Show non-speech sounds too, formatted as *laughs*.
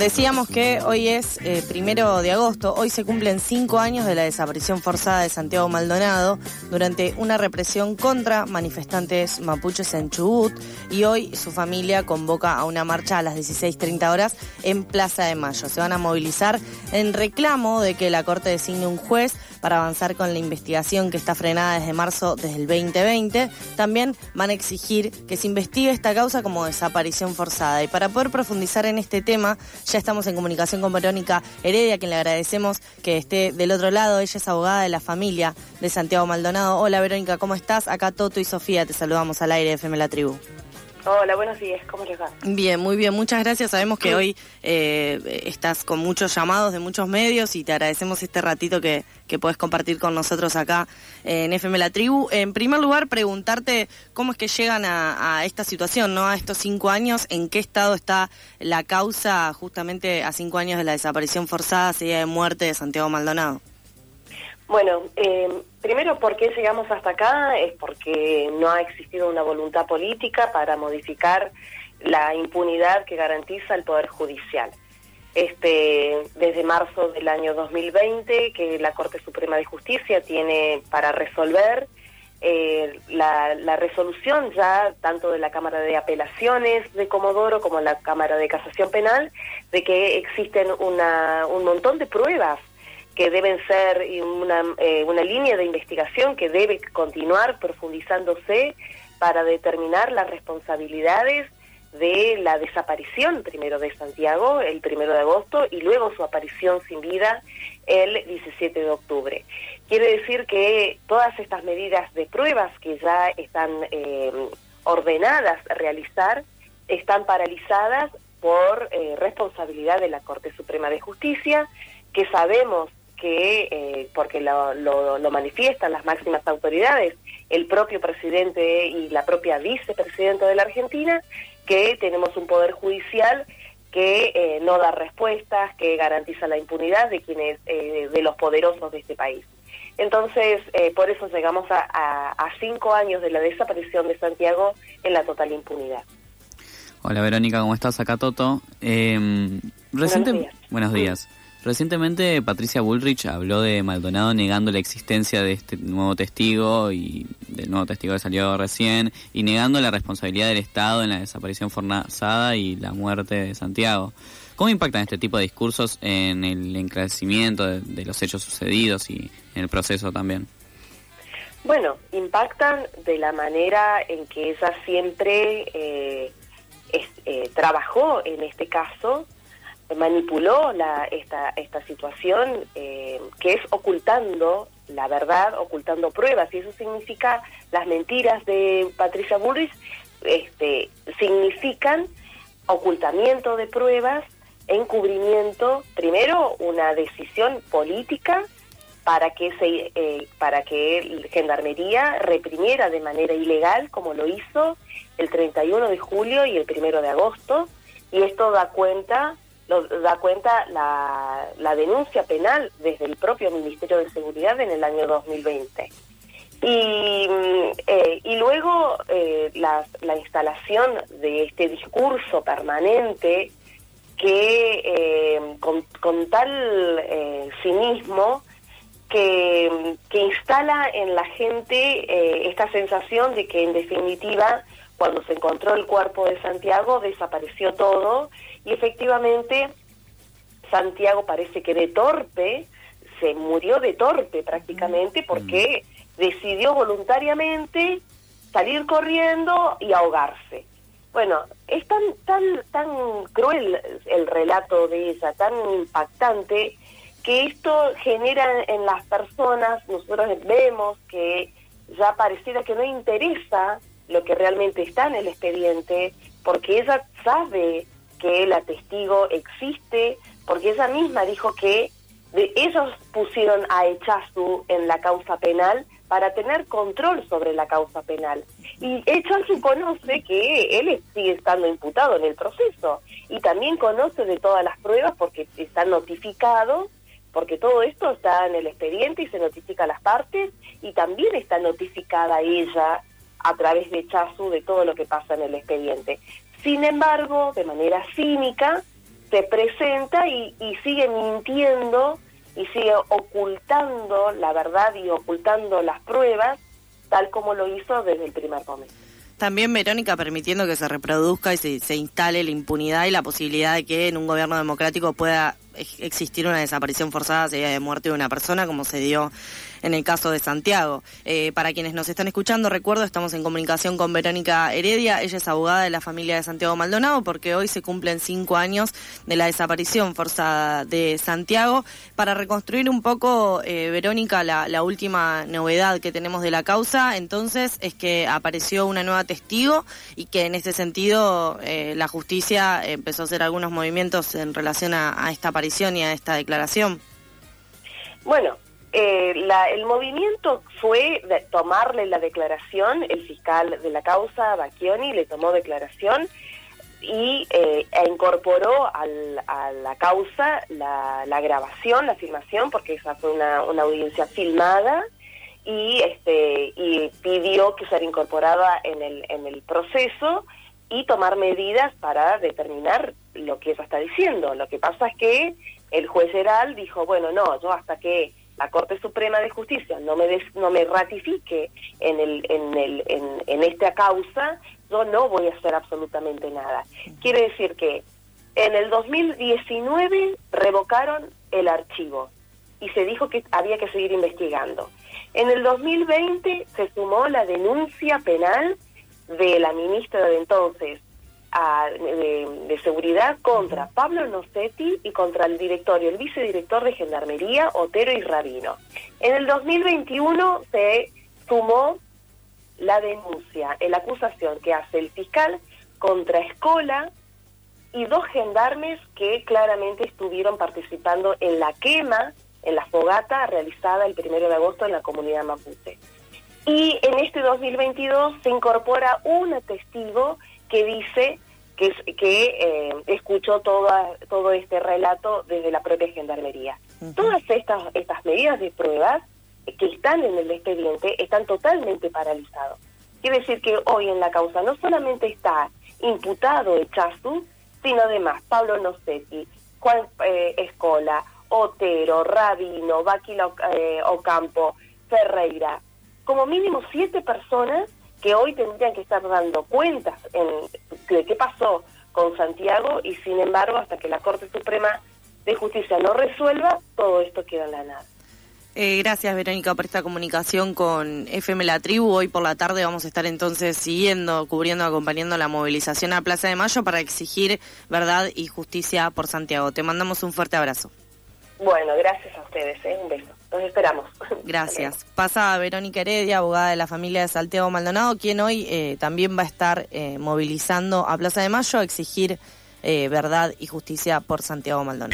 Decíamos que hoy es eh, primero de agosto, hoy se cumplen cinco años de la desaparición forzada de Santiago Maldonado durante una represión contra manifestantes mapuches en Chubut y hoy su familia convoca a una marcha a las 16.30 horas en Plaza de Mayo. Se van a movilizar en reclamo de que la Corte designe un juez para avanzar con la investigación que está frenada desde marzo desde el 2020. También van a exigir que se investigue esta causa como desaparición forzada. Y para poder profundizar en este tema, ya estamos en comunicación con Verónica Heredia, a quien le agradecemos que esté del otro lado. Ella es abogada de la familia de Santiago Maldonado. Hola Verónica, ¿cómo estás? Acá Toto y Sofía te saludamos al aire de FM La Tribu. Hola, buenos días, ¿cómo les va? Bien, muy bien, muchas gracias. Sabemos que hoy eh, estás con muchos llamados de muchos medios y te agradecemos este ratito que, que puedes compartir con nosotros acá en FM La Tribu. En primer lugar, preguntarte cómo es que llegan a, esta situación, ¿no? A estos cinco años, ¿en qué estado está la causa justamente a cinco años de la desaparición forzada, sería de muerte de Santiago Maldonado? Bueno, eh, primero, ¿por qué llegamos hasta acá? Es porque no ha existido una voluntad política para modificar la impunidad que garantiza el Poder Judicial. Este, desde marzo del año 2020, que la Corte Suprema de Justicia tiene para resolver eh, la, la, resolución ya tanto de la Cámara de Apelaciones de Comodoro como la Cámara de Casación Penal de que existen una, un montón de pruebas que deben ser una, eh, una línea de investigación que debe continuar profundizándose para determinar las responsabilidades de la desaparición primero de Santiago el primero de agosto y luego su aparición sin vida el 17 de octubre. Quiere decir que todas estas medidas de pruebas que ya están eh, ordenadas a realizar están paralizadas por eh, responsabilidad de la Corte Suprema de Justicia, que sabemos que, eh, porque lo, lo, manifiestan las máximas autoridades, el propio presidente y la propia vicepresidenta de la Argentina, que tenemos un poder judicial que eh, no da respuestas, que garantiza la impunidad de quienes, eh, de los poderosos de este país. Entonces, por eso llegamos a, a, cinco años de la desaparición de Santiago en la total impunidad. Hola Verónica, ¿cómo estás? Acá Toto. Em, reciente... Buenos días. Buenos días. Recientemente Patricia Bullrich habló de Maldonado negando la existencia de este nuevo testigo y del nuevo testigo que salió recién y negando la responsabilidad del Estado en la desaparición forzada y la muerte de Santiago. ¿Cómo impactan este tipo de discursos en el encrecimiento de, los hechos sucedidos y en el proceso también? Bueno, impactan de la manera en que ella siempre eh, eh, trabajó en este caso manipuló la, esta, esta situación eh, que es ocultando la verdad, ocultando pruebas, y eso significa, las mentiras de Patricia Bullrich este, significan ocultamiento de pruebas, encubrimiento, primero una decisión política para que se eh, para que Gendarmería reprimiera de manera ilegal como lo hizo el 31 de julio y el 1 de agosto. Y esto da cuenta lo da cuenta la, la denuncia penal desde el propio Ministerio de Seguridad en el año 2020. Y, mm, eh, y luego eh, la, la, instalación de este discurso permanente que eh, con, con, tal cinismo que, que, instala en la gente esta sensación de que en definitiva cuando se encontró el cuerpo de Santiago desapareció todo y efectivamente Santiago parece que de torpe, se murió de torpe prácticamente porque decidió voluntariamente salir corriendo y ahogarse. Bueno, es tan, tan, tan cruel el relato de ella, tan impactante, que esto genera en las personas, nosotros vemos que ya pareciera que no interesa lo que realmente está en el expediente, porque ella sabe que la testigo existe, porque ella misma dijo que de, ellos pusieron a Echazu en la causa penal para tener control sobre la causa penal. Y Echazu conoce que él sigue estando imputado en el proceso y también conoce de todas las pruebas porque está notificado, porque todo esto está en el expediente y se notifica a las partes y también está notificada ella a través de Chazu de todo lo que pasa en el expediente. Sin embargo, de manera cínica, se presenta y, sigue mintiendo y sigue ocultando la verdad y ocultando las pruebas, tal como lo hizo desde el primer momento. También Verónica permitiendo que se reproduzca y se, instale la impunidad y la posibilidad de que en un gobierno democrático pueda existir una desaparición forzada sería de muerte de una persona, como se dio en el caso de Santiago. Eh, para quienes nos están escuchando, recuerdo, estamos en comunicación con Verónica Heredia, ella es abogada de la familia de Santiago Maldonado, porque hoy se cumplen cinco años de la desaparición forzada de Santiago. Para reconstruir un poco, eh, Verónica, la, última novedad que tenemos de la causa, entonces, es que apareció una nueva testigo y que en este sentido eh, la justicia empezó a hacer algunos movimientos en relación a, a esta aparición y a esta declaración. Bueno, eh, el movimiento fue tomarle la declaración, el fiscal de la causa, Bacchioni, le tomó declaración y eh, e incorporó a la causa la, grabación, la filmación, porque esa fue una, audiencia filmada y este y pidió que sea incorporada en el, en el proceso y tomar medidas para determinar lo que ella está diciendo. Lo que pasa es que el juez general dijo, bueno, no, yo hasta que la Corte Suprema de Justicia no me no me ratifique en el en el en, esta causa, yo no voy a hacer absolutamente nada. Quiere decir que en el 2019 revocaron el archivo y se dijo que había que seguir investigando. En el 2020 se sumó la denuncia penal de la ministra de entonces, de, seguridad contra Pablo Nocetti y contra el directorio, el vicedirector de Gendarmería, Otero y Rabino. En el 2021 se sumó la denuncia, la acusación que hace el fiscal contra Escola y dos gendarmes que claramente estuvieron participando en la quema, en la fogata realizada el primero de agosto en la comunidad mapuche. Y en este 2022 se incorpora un testigo que dice que, que eh, escuchó toda, todo este relato desde la propia gendarmería. Todas estas, estas medidas de pruebas que están en el expediente están totalmente paralizados. Quiere decir que hoy en la causa no solamente está imputado Echazu, sino además Pablo Nocetti, Juan eh, Escola, Otero, Rabino, Baquila eh, Ocampo, Ferreira, como mínimo siete personas que hoy tendrían que estar dando cuentas en, de qué pasó con Santiago y sin embargo hasta que la Corte Suprema de Justicia no resuelva, todo esto queda en la nada. Eh, gracias Verónica por esta comunicación con FM La Tribu. Hoy por la tarde vamos a estar entonces siguiendo, cubriendo, acompañando la movilización a Plaza de Mayo para exigir verdad y justicia por Santiago. Te mandamos un fuerte abrazo. Bueno, gracias a ustedes. ¿eh? Un beso. Los esperamos. *laughs* Gracias. Pasa Verónica Heredia, abogada de la familia de Santiago Maldonado, quien hoy eh, también va a estar eh, movilizando a Plaza de Mayo a exigir verdad y justicia por Santiago Maldonado.